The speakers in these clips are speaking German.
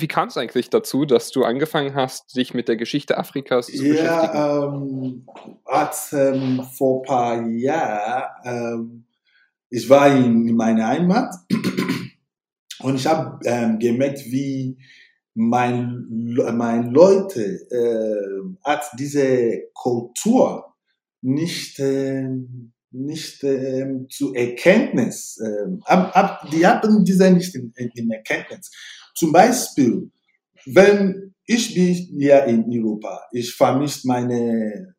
wie kam es eigentlich dazu, dass du angefangen hast, dich mit der Geschichte Afrikas zu ja, beschäftigen? Ja, ähm, ähm, vor ein paar Jahren, ähm, ich war in, in meiner Heimat und ich habe ähm, gemerkt, wie mein, mein Leute äh, hat diese Kultur nicht, äh, nicht äh, zu Erkenntnis, äh, ab, ab, die hatten diese nicht in, in Erkenntnis. Zum Beispiel, wenn ich bin hier in Europa, ich vermisse meine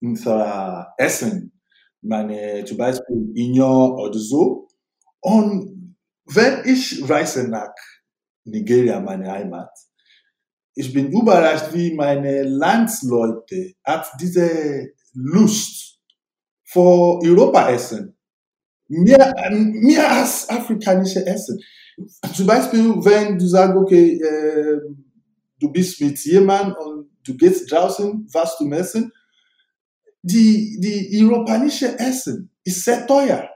unser Essen, meine zum Beispiel Union oder so. Und wenn ich reise nach Nigeria, meine Heimat, ich bin überrascht, wie meine Landsleute hat diese Lust vor Europa essen. Mehr, mehr als afrikanische Essen. Zum Beispiel, wenn du sagst, okay, äh, du bist mit jemandem und du gehst draußen was zu essen, die, die europäische Essen ist sehr teuer.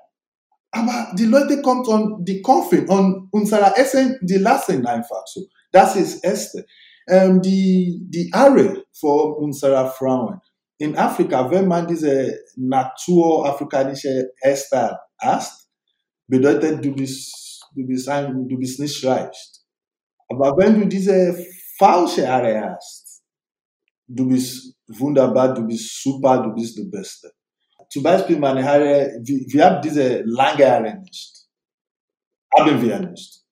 Aber die Leute kommen und die kaufen und unser Essen, die lassen einfach so. Das ist Erste. Ähm, die, die Are von unserer Frauen. In Afrika, wenn man diese naturafrikanische Hairstyle hast, bedeutet, du bist, du bist ein, du bist nicht reich. Aber wenn du diese falsche Haare hast, du bist wunderbar, du bist super, du bist der Beste. Zum Beispiel meine Haare, wir, wir haben diese lange Haare nicht. Haben wir nicht.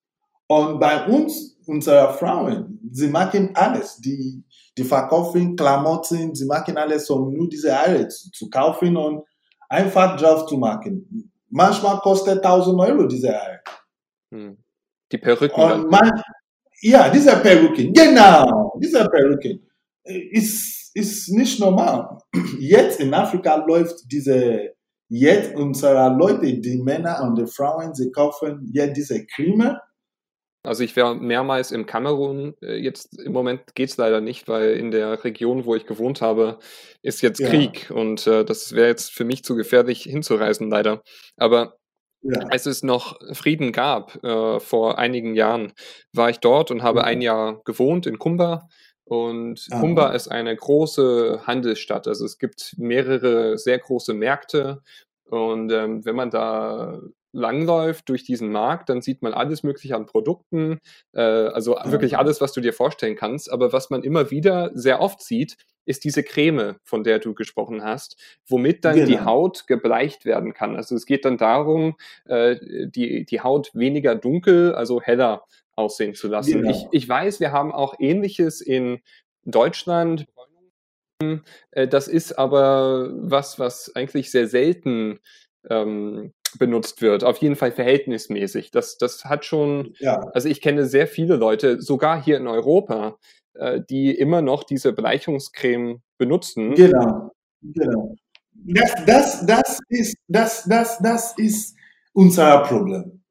Und bei uns, unsere Frauen, sie machen alles. Die, die verkaufen Klamotten, sie machen alles, um nur diese Haare zu, zu kaufen und einfach drauf zu machen. Manchmal kostet 1000 Euro diese Haare. Hm. Die Perücken. Und man, ja, diese Perücken, genau, diese Perücken. Ist, ist nicht normal. Jetzt in Afrika läuft diese, jetzt unsere Leute, die Männer und die Frauen, sie kaufen jetzt diese Creme. Also ich wäre mehrmals im Kamerun. Äh, jetzt im Moment geht es leider nicht, weil in der Region, wo ich gewohnt habe, ist jetzt ja. Krieg und äh, das wäre jetzt für mich zu gefährlich hinzureisen, leider. Aber ja. als es noch Frieden gab äh, vor einigen Jahren, war ich dort und habe mhm. ein Jahr gewohnt in Kumba und ah. Kumba ist eine große Handelsstadt. Also es gibt mehrere sehr große Märkte. Und ähm, wenn man da langläuft durch diesen Markt, dann sieht man alles Mögliche an Produkten, äh, also ja. wirklich alles, was du dir vorstellen kannst. Aber was man immer wieder sehr oft sieht, ist diese Creme, von der du gesprochen hast, womit dann genau. die Haut gebleicht werden kann. Also es geht dann darum, äh, die, die Haut weniger dunkel, also heller aussehen zu lassen. Genau. Ich, ich weiß, wir haben auch Ähnliches in Deutschland. Äh, das ist aber was, was eigentlich sehr selten ähm, benutzt wird. Auf jeden Fall verhältnismäßig. Das, das hat schon, ja. also ich kenne sehr viele Leute, sogar hier in Europa, äh, die immer noch diese Bleichungscreme benutzen. Genau, genau. Das, das, das, ist, das, das, das ist unser Problem.